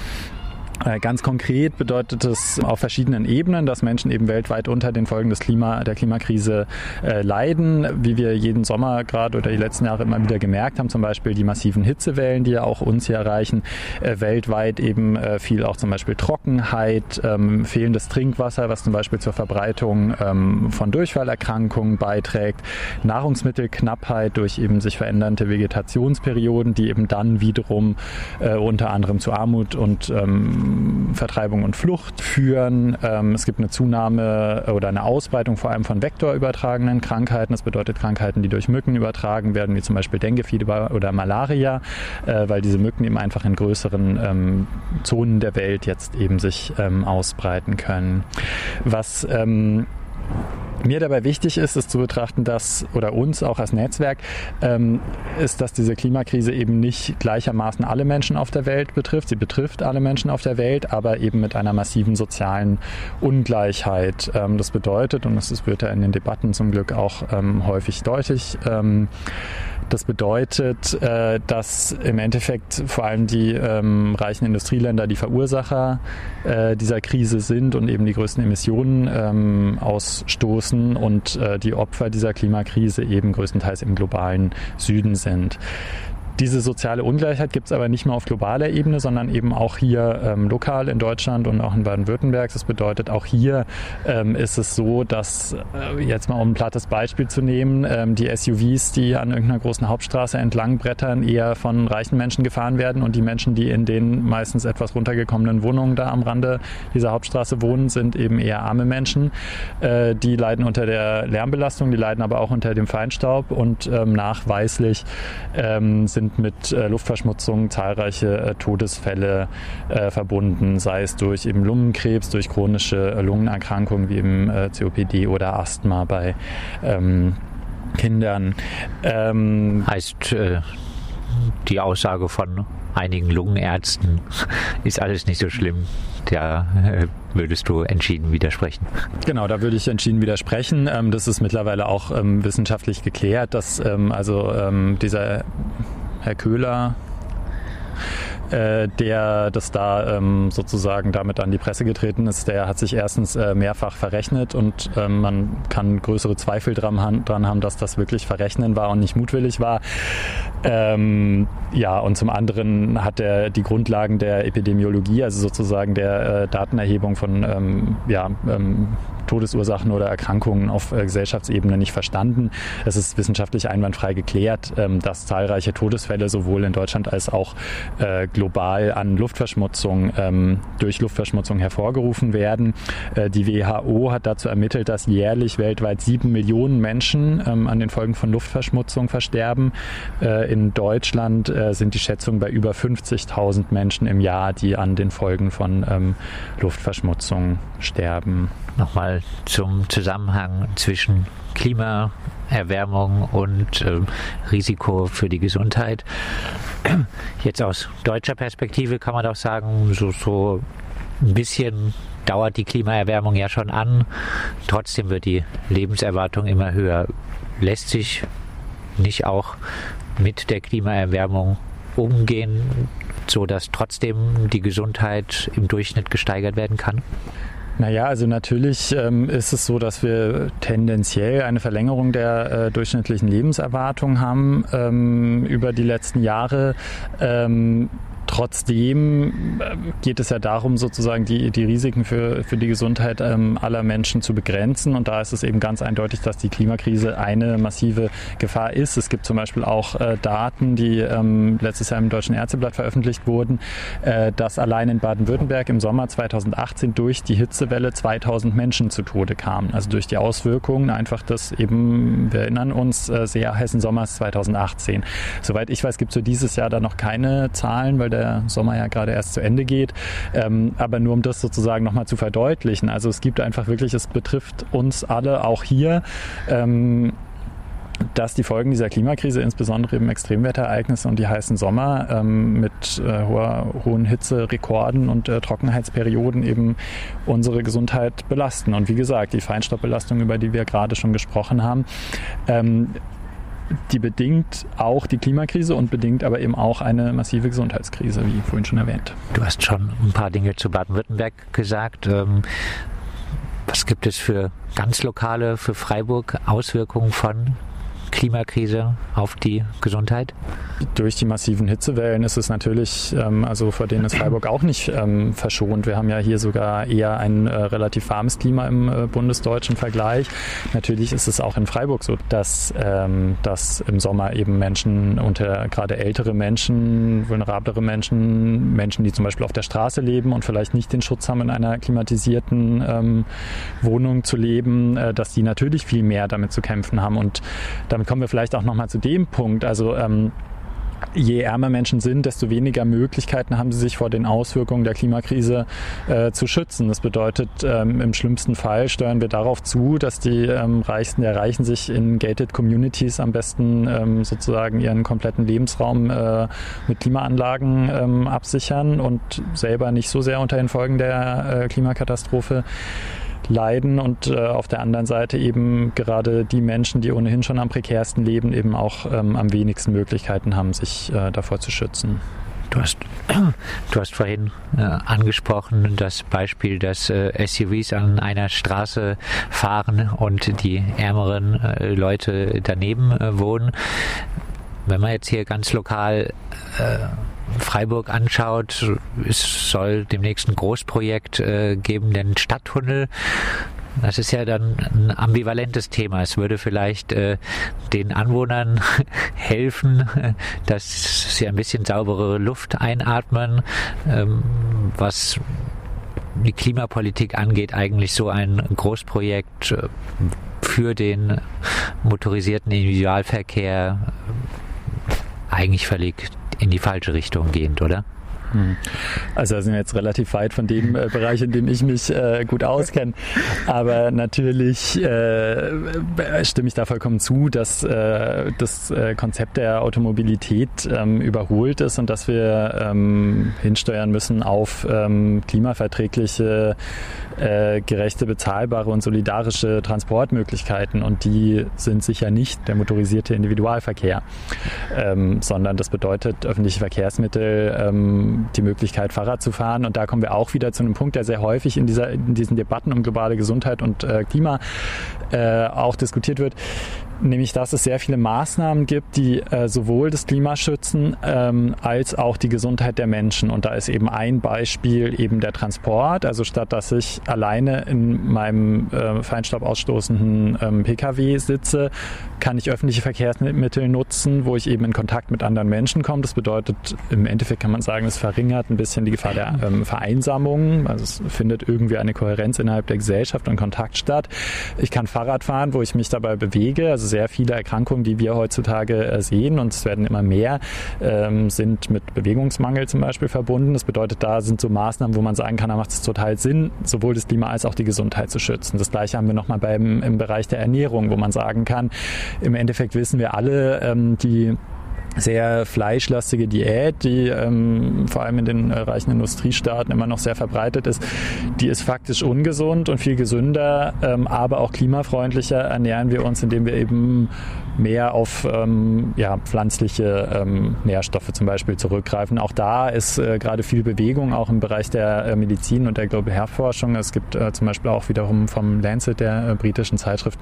Äh, ganz konkret bedeutet es auf verschiedenen Ebenen, dass Menschen eben weltweit unter den Folgen des Klima, der Klimakrise äh, leiden, wie wir jeden Sommer gerade oder die letzten Jahre immer wieder gemerkt haben, zum Beispiel die massiven Hitzewellen, die ja auch uns hier erreichen, äh, weltweit eben äh, viel auch zum Beispiel Trockenheit, ähm, fehlendes Trinkwasser, was zum Beispiel zur Verbreitung ähm, von Durchfallerkrankungen beiträgt, Nahrungsmittelknappheit durch eben sich verändernde Vegetationsperioden, die eben dann wiederum äh, unter anderem zu Armut und ähm, Vertreibung und Flucht führen. Ähm, es gibt eine Zunahme oder eine Ausbreitung vor allem von vektorübertragenen Krankheiten. Das bedeutet Krankheiten, die durch Mücken übertragen werden, wie zum Beispiel Denguefieber oder Malaria, äh, weil diese Mücken eben einfach in größeren ähm, Zonen der Welt jetzt eben sich ähm, ausbreiten können. Was mir dabei wichtig ist, ist zu betrachten, dass, oder uns auch als Netzwerk, ähm, ist, dass diese Klimakrise eben nicht gleichermaßen alle Menschen auf der Welt betrifft. Sie betrifft alle Menschen auf der Welt, aber eben mit einer massiven sozialen Ungleichheit. Ähm, das bedeutet, und das wird ja in den Debatten zum Glück auch ähm, häufig deutlich, ähm, das bedeutet, äh, dass im Endeffekt vor allem die ähm, reichen Industrieländer die Verursacher äh, dieser Krise sind und eben die größten Emissionen ähm, ausstoßen und äh, die Opfer dieser Klimakrise eben größtenteils im globalen Süden sind. Diese soziale Ungleichheit gibt es aber nicht nur auf globaler Ebene, sondern eben auch hier ähm, lokal in Deutschland und auch in Baden-Württemberg. Das bedeutet, auch hier ähm, ist es so, dass, äh, jetzt mal um ein plattes Beispiel zu nehmen, ähm, die SUVs, die an irgendeiner großen Hauptstraße entlang brettern, eher von reichen Menschen gefahren werden und die Menschen, die in den meistens etwas runtergekommenen Wohnungen da am Rande dieser Hauptstraße wohnen, sind eben eher arme Menschen. Äh, die leiden unter der Lärmbelastung, die leiden aber auch unter dem Feinstaub und ähm, nachweislich ähm, sind sind mit äh, Luftverschmutzung zahlreiche äh, Todesfälle äh, verbunden, sei es durch eben Lungenkrebs, durch chronische äh, Lungenerkrankungen wie eben äh, COPD oder Asthma bei ähm, Kindern. Ähm, heißt äh, die Aussage von einigen Lungenärzten ist alles nicht so schlimm. Da würdest du entschieden widersprechen. Genau, da würde ich entschieden widersprechen. Ähm, das ist mittlerweile auch ähm, wissenschaftlich geklärt, dass ähm, also dieser Herr Köhler, äh, der das da ähm, sozusagen damit an die Presse getreten ist, der hat sich erstens äh, mehrfach verrechnet und ähm, man kann größere Zweifel dran, dran, haben, dass das wirklich Verrechnen war und nicht mutwillig war. Ähm, ja, und zum anderen hat er die Grundlagen der Epidemiologie, also sozusagen der äh, Datenerhebung von ähm, ja, ähm, Todesursachen oder Erkrankungen auf äh, Gesellschaftsebene nicht verstanden. Es ist wissenschaftlich einwandfrei geklärt, ähm, dass zahlreiche Todesfälle sowohl in Deutschland als auch äh, global global an Luftverschmutzung ähm, durch Luftverschmutzung hervorgerufen werden. Äh, die WHO hat dazu ermittelt, dass jährlich weltweit sieben Millionen Menschen ähm, an den Folgen von Luftverschmutzung versterben. Äh, in Deutschland äh, sind die Schätzungen bei über 50.000 Menschen im Jahr, die an den Folgen von ähm, Luftverschmutzung sterben. Nochmal zum Zusammenhang zwischen Klimaerwärmung und äh, Risiko für die Gesundheit. Jetzt aus deutscher Perspektive kann man doch sagen, so, so ein bisschen dauert die Klimaerwärmung ja schon an. Trotzdem wird die Lebenserwartung immer höher. Lässt sich nicht auch mit der Klimaerwärmung umgehen, sodass trotzdem die Gesundheit im Durchschnitt gesteigert werden kann? Naja, also natürlich ähm, ist es so, dass wir tendenziell eine Verlängerung der äh, durchschnittlichen Lebenserwartung haben ähm, über die letzten Jahre. Ähm, Trotzdem äh, geht es ja darum, sozusagen die, die Risiken für, für die Gesundheit ähm, aller Menschen zu begrenzen. Und da ist es eben ganz eindeutig, dass die Klimakrise eine massive Gefahr ist. Es gibt zum Beispiel auch äh, Daten, die ähm, letztes Jahr im Deutschen Ärzteblatt veröffentlicht wurden, äh, dass allein in Baden-Württemberg im Sommer 2018 durch die Hitzewelle 2000 Menschen zu Tode kamen. Also durch die Auswirkungen einfach des eben, wir erinnern uns, äh, sehr heißen Sommers 2018. Soweit ich weiß, gibt es für dieses Jahr da noch keine Zahlen, weil der der Sommer ja gerade erst zu Ende geht. Ähm, aber nur um das sozusagen nochmal zu verdeutlichen. Also es gibt einfach wirklich, es betrifft uns alle auch hier. Ähm, dass die Folgen dieser Klimakrise, insbesondere eben Extremwetterereignisse und die heißen Sommer ähm, mit äh, hoher, hohen Hitzerekorden und äh, Trockenheitsperioden eben unsere Gesundheit belasten. Und wie gesagt, die Feinstaubbelastung, über die wir gerade schon gesprochen haben, ähm, die bedingt auch die Klimakrise und bedingt aber eben auch eine massive Gesundheitskrise, wie vorhin schon erwähnt. Du hast schon ein paar Dinge zu Baden-Württemberg gesagt. Ähm, was gibt es für ganz lokale, für Freiburg Auswirkungen von Klimakrise auf die Gesundheit? Durch die massiven Hitzewellen ist es natürlich, ähm, also vor denen ist Freiburg auch nicht ähm, verschont. Wir haben ja hier sogar eher ein äh, relativ warmes Klima im äh, bundesdeutschen Vergleich. Natürlich ist es auch in Freiburg so, dass, ähm, dass im Sommer eben Menschen unter gerade ältere Menschen, vulnerablere Menschen, Menschen, die zum Beispiel auf der Straße leben und vielleicht nicht den Schutz haben, in einer klimatisierten ähm, Wohnung zu leben, äh, dass die natürlich viel mehr damit zu kämpfen haben. Und damit kommen wir vielleicht auch nochmal zu dem Punkt. Also ähm, je ärmer Menschen sind, desto weniger Möglichkeiten haben sie sich vor den Auswirkungen der Klimakrise äh, zu schützen. Das bedeutet, ähm, im schlimmsten Fall steuern wir darauf zu, dass die ähm, Reichsten der Reichen sich in gated Communities am besten ähm, sozusagen ihren kompletten Lebensraum äh, mit Klimaanlagen ähm, absichern und selber nicht so sehr unter den Folgen der äh, Klimakatastrophe leiden und äh, auf der anderen Seite eben gerade die Menschen, die ohnehin schon am prekärsten leben, eben auch ähm, am wenigsten Möglichkeiten haben, sich äh, davor zu schützen. Du hast, du hast vorhin äh, angesprochen das Beispiel, dass äh, SUVs an einer Straße fahren und die ärmeren äh, Leute daneben äh, wohnen. Wenn man jetzt hier ganz lokal äh, Freiburg anschaut, es soll demnächst ein Großprojekt äh, geben, den Stadttunnel. Das ist ja dann ein ambivalentes Thema. Es würde vielleicht äh, den Anwohnern helfen, dass sie ein bisschen saubere Luft einatmen, ähm, was die Klimapolitik angeht, eigentlich so ein Großprojekt äh, für den motorisierten Individualverkehr eigentlich völlig in die falsche Richtung gehend, oder? Hm. Also da sind wir jetzt relativ weit von dem äh, Bereich, in dem ich mich äh, gut auskenne. Aber natürlich äh, stimme ich da vollkommen zu, dass äh, das äh, Konzept der Automobilität ähm, überholt ist und dass wir ähm, hinsteuern müssen auf ähm, klimaverträgliche, äh, gerechte, bezahlbare und solidarische Transportmöglichkeiten. Und die sind sicher nicht der motorisierte Individualverkehr, ähm, sondern das bedeutet öffentliche Verkehrsmittel ähm, die Möglichkeit, Fahrrad zu fahren. Und da kommen wir auch wieder zu einem Punkt, der sehr häufig in, dieser, in diesen Debatten um globale Gesundheit und äh, Klima äh, auch diskutiert wird nämlich dass es sehr viele Maßnahmen gibt, die äh, sowohl das Klima schützen ähm, als auch die Gesundheit der Menschen. Und da ist eben ein Beispiel eben der Transport. Also statt dass ich alleine in meinem äh, Feinstaub ausstoßenden ähm, Pkw sitze, kann ich öffentliche Verkehrsmittel nutzen, wo ich eben in Kontakt mit anderen Menschen komme. Das bedeutet, im Endeffekt kann man sagen, es verringert ein bisschen die Gefahr der ähm, Vereinsamung. Also es findet irgendwie eine Kohärenz innerhalb der Gesellschaft und Kontakt statt. Ich kann Fahrrad fahren, wo ich mich dabei bewege. Also sehr viele Erkrankungen, die wir heutzutage äh, sehen und es werden immer mehr, ähm, sind mit Bewegungsmangel zum Beispiel verbunden. Das bedeutet, da sind so Maßnahmen, wo man sagen kann, da macht es total Sinn, sowohl das Klima als auch die Gesundheit zu schützen. Das gleiche haben wir nochmal beim im Bereich der Ernährung, wo man sagen kann, im Endeffekt wissen wir alle, ähm, die sehr fleischlastige Diät, die ähm, vor allem in den äh, reichen Industriestaaten immer noch sehr verbreitet ist, die ist faktisch ungesund und viel gesünder, ähm, aber auch klimafreundlicher ernähren wir uns, indem wir eben mehr auf ähm, ja, pflanzliche ähm, Nährstoffe zum Beispiel zurückgreifen. Auch da ist äh, gerade viel Bewegung, auch im Bereich der äh, Medizin und der Global Health Forschung. Es gibt äh, zum Beispiel auch wiederum vom Lancet, der äh, britischen Zeitschrift,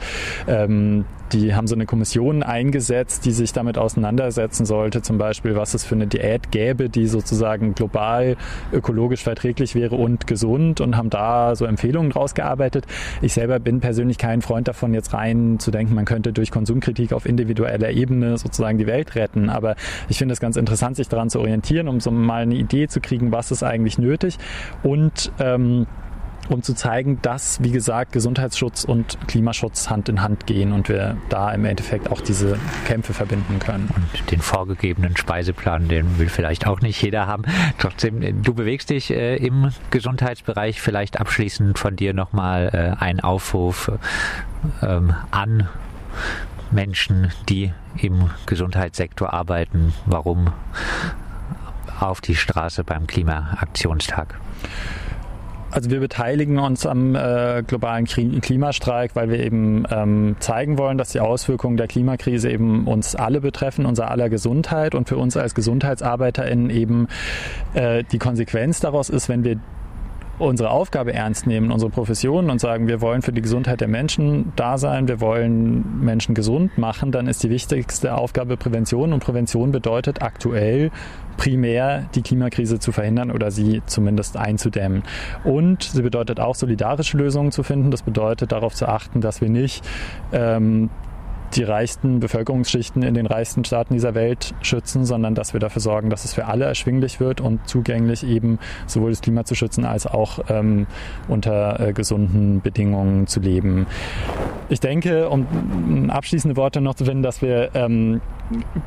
ähm, die haben so eine Kommission eingesetzt, die sich damit auseinandersetzen sollte, zum Beispiel, was es für eine Diät gäbe, die sozusagen global ökologisch verträglich wäre und gesund und haben da so Empfehlungen draus gearbeitet. Ich selber bin persönlich kein Freund davon, jetzt rein zu denken, man könnte durch Konsumkritik auf individueller Ebene sozusagen die Welt retten. Aber ich finde es ganz interessant, sich daran zu orientieren, um so mal eine Idee zu kriegen, was ist eigentlich nötig und ähm, um zu zeigen, dass, wie gesagt, Gesundheitsschutz und Klimaschutz Hand in Hand gehen und wir da im Endeffekt auch diese Kämpfe verbinden können. Und den vorgegebenen Speiseplan, den will vielleicht auch nicht jeder haben. Trotzdem, du bewegst dich äh, im Gesundheitsbereich. Vielleicht abschließend von dir nochmal äh, ein Aufruf ähm, an Menschen, die im Gesundheitssektor arbeiten. Warum auf die Straße beim Klimaaktionstag? Also wir beteiligen uns am äh, globalen Klimastreik, weil wir eben ähm, zeigen wollen, dass die Auswirkungen der Klimakrise eben uns alle betreffen, unser aller Gesundheit und für uns als GesundheitsarbeiterInnen eben äh, die Konsequenz daraus ist, wenn wir unsere Aufgabe ernst nehmen, unsere Profession und sagen, wir wollen für die Gesundheit der Menschen da sein, wir wollen Menschen gesund machen, dann ist die wichtigste Aufgabe Prävention und Prävention bedeutet aktuell primär die Klimakrise zu verhindern oder sie zumindest einzudämmen. Und sie bedeutet auch solidarische Lösungen zu finden. Das bedeutet darauf zu achten, dass wir nicht ähm, die reichsten Bevölkerungsschichten in den reichsten Staaten dieser Welt schützen, sondern dass wir dafür sorgen, dass es für alle erschwinglich wird und zugänglich eben sowohl das Klima zu schützen als auch ähm, unter äh, gesunden Bedingungen zu leben. Ich denke, um abschließende Worte noch zu finden, dass wir ähm,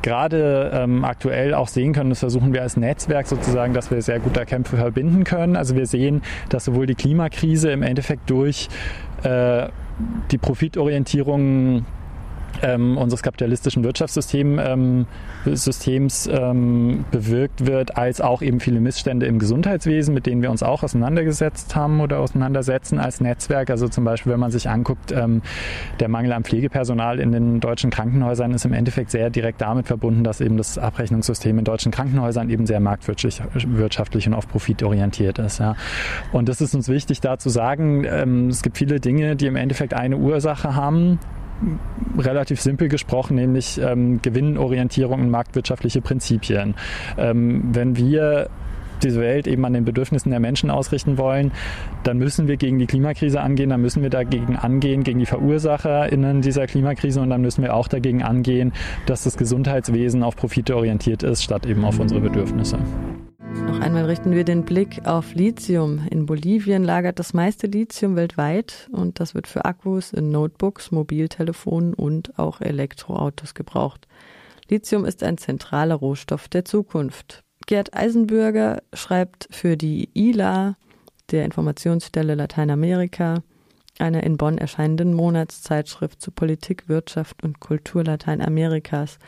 gerade ähm, aktuell auch sehen können, das versuchen wir als Netzwerk sozusagen, dass wir sehr gute Kämpfe verbinden können. Also wir sehen, dass sowohl die Klimakrise im Endeffekt durch äh, die Profitorientierung ähm, unseres kapitalistischen Wirtschaftssystems ähm, ähm, bewirkt wird, als auch eben viele Missstände im Gesundheitswesen, mit denen wir uns auch auseinandergesetzt haben oder auseinandersetzen als Netzwerk. Also zum Beispiel, wenn man sich anguckt, ähm, der Mangel an Pflegepersonal in den deutschen Krankenhäusern ist im Endeffekt sehr direkt damit verbunden, dass eben das Abrechnungssystem in deutschen Krankenhäusern eben sehr marktwirtschaftlich und auf Profit orientiert ist. Ja. Und das ist uns wichtig, da zu sagen, ähm, es gibt viele Dinge, die im Endeffekt eine Ursache haben, relativ simpel gesprochen, nämlich ähm, Gewinnorientierung und marktwirtschaftliche Prinzipien. Ähm, wenn wir diese Welt eben an den Bedürfnissen der Menschen ausrichten wollen, dann müssen wir gegen die Klimakrise angehen, dann müssen wir dagegen angehen, gegen die VerursacherInnen dieser Klimakrise und dann müssen wir auch dagegen angehen, dass das Gesundheitswesen auf Profite orientiert ist, statt eben auf unsere Bedürfnisse. Einmal richten wir den Blick auf Lithium. In Bolivien lagert das meiste Lithium weltweit und das wird für Akkus in Notebooks, Mobiltelefonen und auch Elektroautos gebraucht. Lithium ist ein zentraler Rohstoff der Zukunft. Gerd Eisenbürger schreibt für die ILA, der Informationsstelle Lateinamerika, einer in Bonn erscheinenden Monatszeitschrift zu Politik, Wirtschaft und Kultur Lateinamerikas.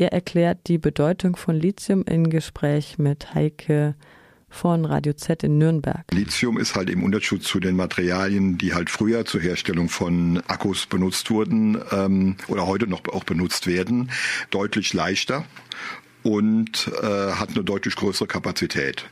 Er erklärt die Bedeutung von Lithium in Gespräch mit Heike von Radio Z in Nürnberg. Lithium ist halt im Unterschied zu den Materialien, die halt früher zur Herstellung von Akkus benutzt wurden ähm, oder heute noch auch benutzt werden, deutlich leichter und äh, hat eine deutlich größere Kapazität.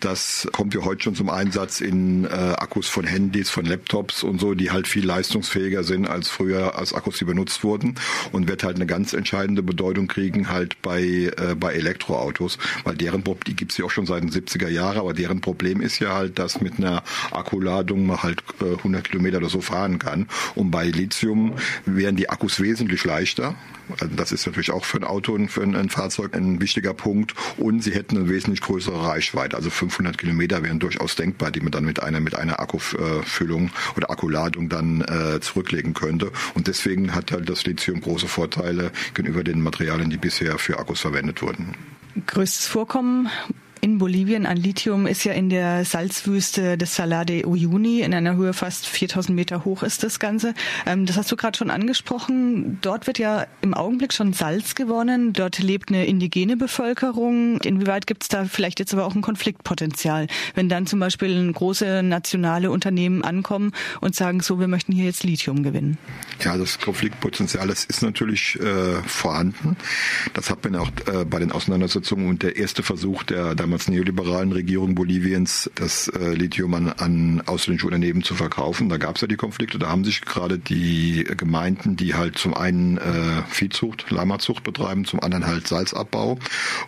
Das kommt ja heute schon zum Einsatz in äh, Akkus von Handys, von Laptops und so, die halt viel leistungsfähiger sind als früher als Akkus, die benutzt wurden und wird halt eine ganz entscheidende Bedeutung kriegen halt bei äh, bei Elektroautos, weil deren die gibt's ja auch schon seit den 70er Jahren, aber deren Problem ist ja halt, dass mit einer Akkuladung man halt äh, 100 Kilometer oder so fahren kann und bei Lithium wären die Akkus wesentlich leichter. Also das ist natürlich auch für ein Auto und für ein Fahrzeug ein wichtiger Punkt. Und sie hätten eine wesentlich größere Reichweite. Also 500 Kilometer wären durchaus denkbar, die man dann mit einer, mit einer Akkufüllung oder Akkuladung dann äh, zurücklegen könnte. Und deswegen hat halt das Lithium große Vorteile gegenüber den Materialien, die bisher für Akkus verwendet wurden. Größtes Vorkommen in Bolivien an Lithium ist ja in der Salzwüste des Salar de Uyuni. In einer Höhe fast 4000 Meter hoch ist das Ganze. Ähm, das hast du gerade schon angesprochen. Dort wird ja im Augenblick schon Salz gewonnen. Dort lebt eine indigene Bevölkerung. Inwieweit gibt es da vielleicht jetzt aber auch ein Konfliktpotenzial, wenn dann zum Beispiel große nationale Unternehmen ankommen und sagen, so, wir möchten hier jetzt Lithium gewinnen? Ja, das Konfliktpotenzial, das ist natürlich äh, vorhanden. Das hat man auch äh, bei den Auseinandersetzungen und der erste Versuch der damals neoliberalen Regierung Boliviens das äh, Lithium an, an ausländische Unternehmen zu verkaufen. Da gab es ja die Konflikte. Da haben sich gerade die Gemeinden, die halt zum einen äh, Viehzucht, Lamazucht betreiben, zum anderen halt Salzabbau.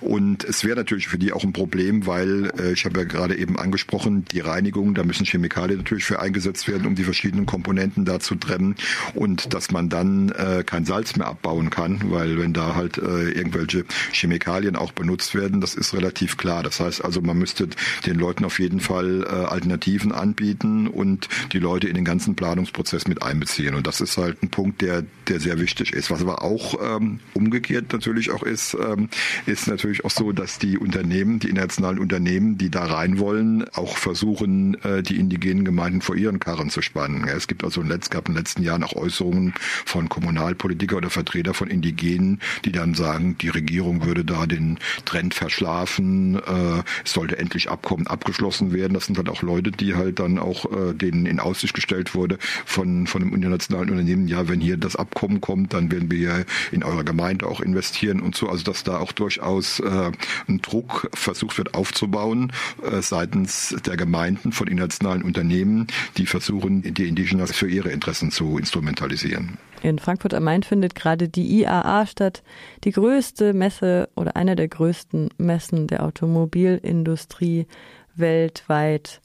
Und es wäre natürlich für die auch ein Problem, weil äh, ich habe ja gerade eben angesprochen, die Reinigung, da müssen Chemikalien natürlich für eingesetzt werden, um die verschiedenen Komponenten da zu trennen und dass man dann äh, kein Salz mehr abbauen kann, weil wenn da halt äh, irgendwelche Chemikalien auch benutzt werden, das ist relativ klar. Das heißt also, man müsste den Leuten auf jeden Fall äh, Alternativen anbieten und die Leute in den ganzen Planungsprozess mit einbeziehen. Und das ist halt ein Punkt, der, der sehr wichtig ist. Was aber auch ähm, umgekehrt natürlich auch ist, ähm, ist natürlich auch so, dass die Unternehmen, die internationalen Unternehmen, die da rein wollen, auch versuchen, äh, die indigenen Gemeinden vor ihren Karren zu spannen. Ja, es gibt also letzt, gab in den letzten Jahren auch Äußerungen von Kommunalpolitiker oder Vertreter von Indigenen, die dann sagen, die Regierung würde da den Trend verschlafen, äh, äh, es sollte endlich Abkommen abgeschlossen werden. Das sind halt auch Leute, die halt dann auch äh, denen in Aussicht gestellt wurde von, von einem internationalen Unternehmen, ja, wenn hier das Abkommen kommt, dann werden wir ja in eurer Gemeinde auch investieren und so. Also dass da auch durchaus äh, ein Druck versucht wird aufzubauen äh, seitens der Gemeinden von internationalen Unternehmen, die versuchen, die Indigenas für ihre Interessen zu instrumentalisieren. In Frankfurt am Main findet gerade die IAA statt, die größte Messe oder eine der größten Messen der Automobilindustrie weltweit.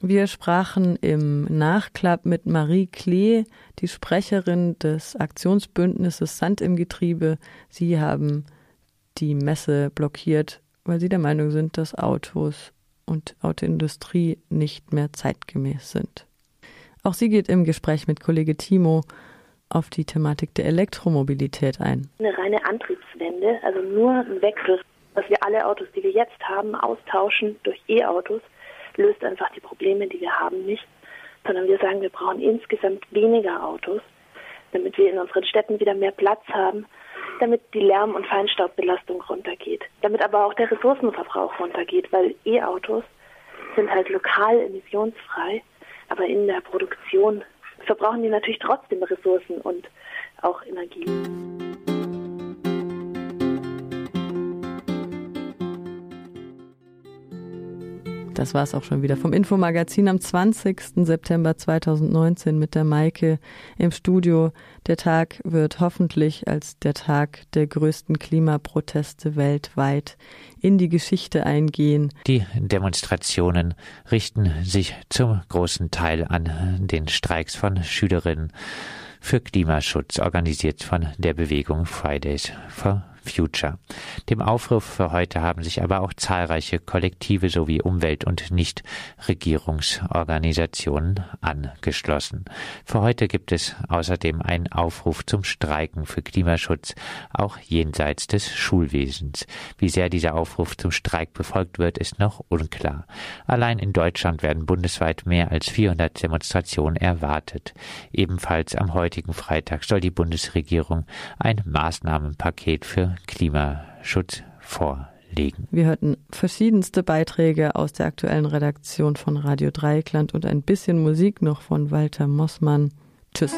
Wir sprachen im Nachklapp mit Marie Klee, die Sprecherin des Aktionsbündnisses Sand im Getriebe. Sie haben die Messe blockiert, weil sie der Meinung sind, dass Autos und Autoindustrie nicht mehr zeitgemäß sind. Auch sie geht im Gespräch mit Kollege Timo auf die Thematik der Elektromobilität ein. Eine reine Antriebswende, also nur ein Wechsel, dass wir alle Autos, die wir jetzt haben, austauschen durch E-Autos, löst einfach die Probleme, die wir haben, nicht, sondern wir sagen, wir brauchen insgesamt weniger Autos, damit wir in unseren Städten wieder mehr Platz haben, damit die Lärm- und Feinstaubbelastung runtergeht, damit aber auch der Ressourcenverbrauch runtergeht, weil E-Autos sind halt lokal emissionsfrei, aber in der Produktion verbrauchen die natürlich trotzdem Ressourcen und auch Energie. Das war es auch schon wieder vom Infomagazin am 20. September 2019 mit der Maike im Studio. Der Tag wird hoffentlich als der Tag der größten Klimaproteste weltweit in die Geschichte eingehen. Die Demonstrationen richten sich zum großen Teil an den Streiks von Schülerinnen für Klimaschutz, organisiert von der Bewegung Fridays for Future. Dem Aufruf für heute haben sich aber auch zahlreiche Kollektive sowie Umwelt- und Nichtregierungsorganisationen angeschlossen. Für heute gibt es außerdem einen Aufruf zum Streiken für Klimaschutz, auch jenseits des Schulwesens. Wie sehr dieser Aufruf zum Streik befolgt wird, ist noch unklar. Allein in Deutschland werden bundesweit mehr als 400 Demonstrationen erwartet. Ebenfalls am heutigen Freitag soll die Bundesregierung ein Maßnahmenpaket für Klimaschutz vorlegen. Wir hörten verschiedenste Beiträge aus der aktuellen Redaktion von Radio Dreieckland und ein bisschen Musik noch von Walter Mossmann. Tschüss.